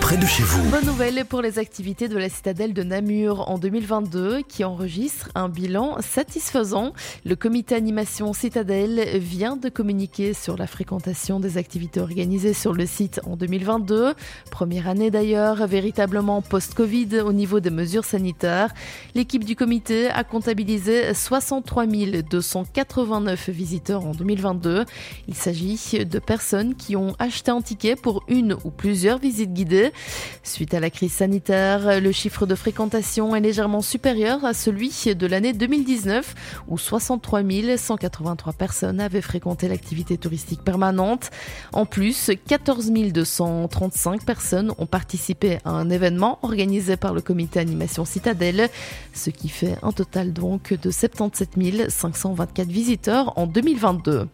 près de chez vous. Bonne nouvelle pour les activités de la citadelle de Namur en 2022 qui enregistre un bilan satisfaisant. Le comité animation citadelle vient de communiquer sur la fréquentation des activités organisées sur le site en 2022. Première année d'ailleurs, véritablement post-Covid au niveau des mesures sanitaires. L'équipe du comité a comptabilisé 63 289 visiteurs en 2022. Il s'agit de personnes qui ont acheté un ticket pour une ou plusieurs visites guidées. Suite à la crise sanitaire, le chiffre de fréquentation est légèrement supérieur à celui de l'année 2019 où 63 183 personnes avaient fréquenté l'activité touristique permanente. En plus, 14 235 personnes ont participé à un événement organisé par le comité animation Citadelle, ce qui fait un total donc de 77 524 visiteurs en 2022.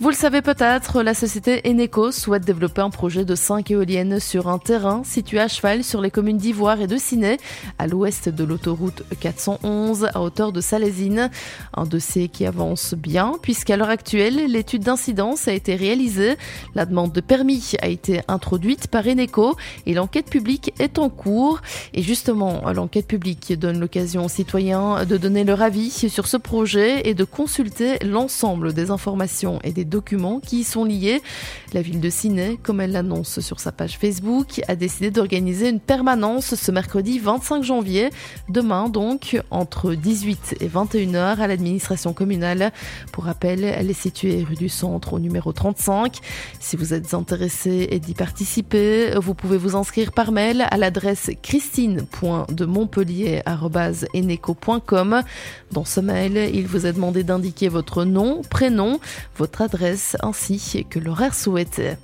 Vous le savez peut-être, la société Eneco souhaite développer un projet de 5 éoliennes sur un terrain situé à cheval sur les communes d'Ivoire et de Ciné, à l'ouest de l'autoroute 411, à hauteur de Salésine. Un dossier qui avance bien, puisqu'à l'heure actuelle, l'étude d'incidence a été réalisée, la demande de permis a été introduite par Eneco et l'enquête publique est en cours. Et justement, l'enquête publique donne l'occasion aux citoyens de donner leur avis sur ce projet et de consulter l'ensemble des informations et des documents qui y sont liés. La ville de Ciné, comme elle l'annonce sur sa page Facebook, a décidé d'organiser une permanence ce mercredi 25 janvier, demain donc, entre 18 et 21 heures à l'administration communale. Pour rappel, elle est située rue du Centre au numéro 35. Si vous êtes intéressé et d'y participer, vous pouvez vous inscrire par mail à l'adresse christine.demontpellier.eneco.com. Dans ce mail, il vous est demandé d'indiquer votre nom, prénom, votre adresse ainsi que l'horaire souhaité.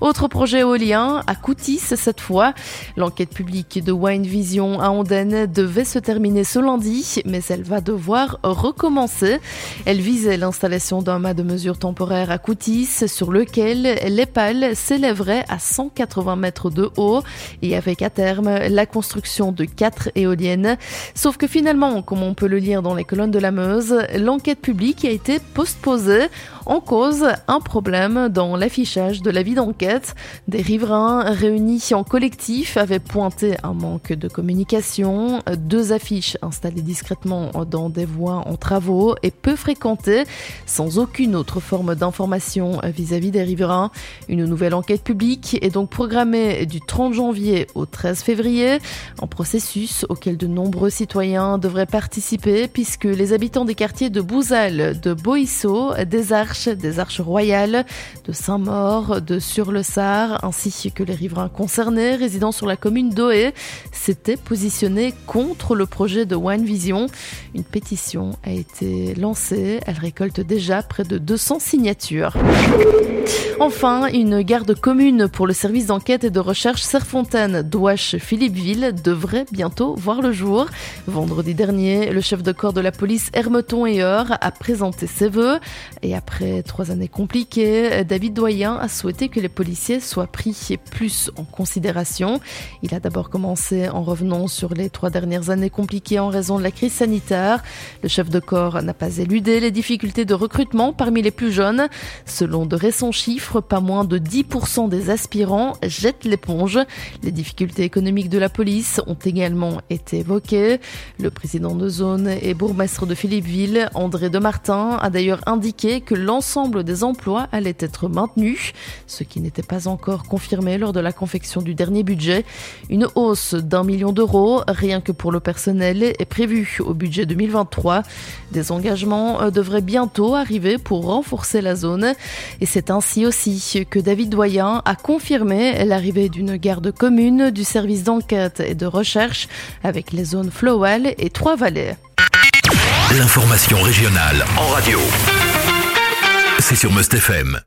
Autre projet éolien à Coutis cette fois. L'enquête publique de Wine Vision à Ondaine devait se terminer ce lundi, mais elle va devoir recommencer. Elle visait l'installation d'un mât de mesure temporaire à Coutis sur lequel les pales s'élèveraient à 180 mètres de haut et avec à terme la construction de quatre éoliennes. Sauf que finalement, comme on peut le lire dans les colonnes de la Meuse, l'enquête publique a été postposée en cause un problème dans l'affichage de l'avis d'enquête. Des riverains réunis en collectif avaient pointé un manque de communication, deux affiches installées discrètement dans des voies en travaux et peu fréquentées, sans aucune autre forme d'information vis-à-vis des riverains. Une nouvelle enquête publique est donc programmée du 30 janvier au 13 février, un processus auquel de nombreux citoyens devraient participer puisque les habitants des quartiers de Bouzal, de Boissot, des Arches des arches royales, de Saint-Maur, de Sur-le-Sar, ainsi que les riverains concernés résidant sur la commune d'Oé, s'étaient positionnés contre le projet de One Vision. Une pétition a été lancée, elle récolte déjà près de 200 signatures. Enfin, une garde commune pour le service d'enquête et de recherche Serfontaine Douache-Philippeville devrait bientôt voir le jour. Vendredi dernier, le chef de corps de la police Hermeton et a présenté ses vœux et après trois années compliquées, David Doyen a souhaité que les policiers soient pris plus en considération. Il a d'abord commencé en revenant sur les trois dernières années compliquées en raison de la crise sanitaire. Le chef de corps n'a pas éludé les difficultés de recrutement parmi les plus jeunes. Selon de récents chiffres, pas moins de 10% des aspirants jettent l'éponge. Les difficultés économiques de la police ont également été évoquées. Le président de zone et bourgmestre de Philippeville, André Demartin, a d'ailleurs indiqué que l'ensemble des emplois allait être maintenus, ce qui n'était pas encore confirmé lors de la confection du dernier budget. Une hausse d'un million d'euros, rien que pour le personnel, est prévue au budget 2023. Des engagements euh, devraient bientôt arriver pour renforcer la zone et c'est ainsi aussi que David Doyen a confirmé l'arrivée d'une garde commune du service d'enquête et de recherche avec les zones Flowell et Trois-Vallées. L'information régionale en radio. C'est sur Must FM.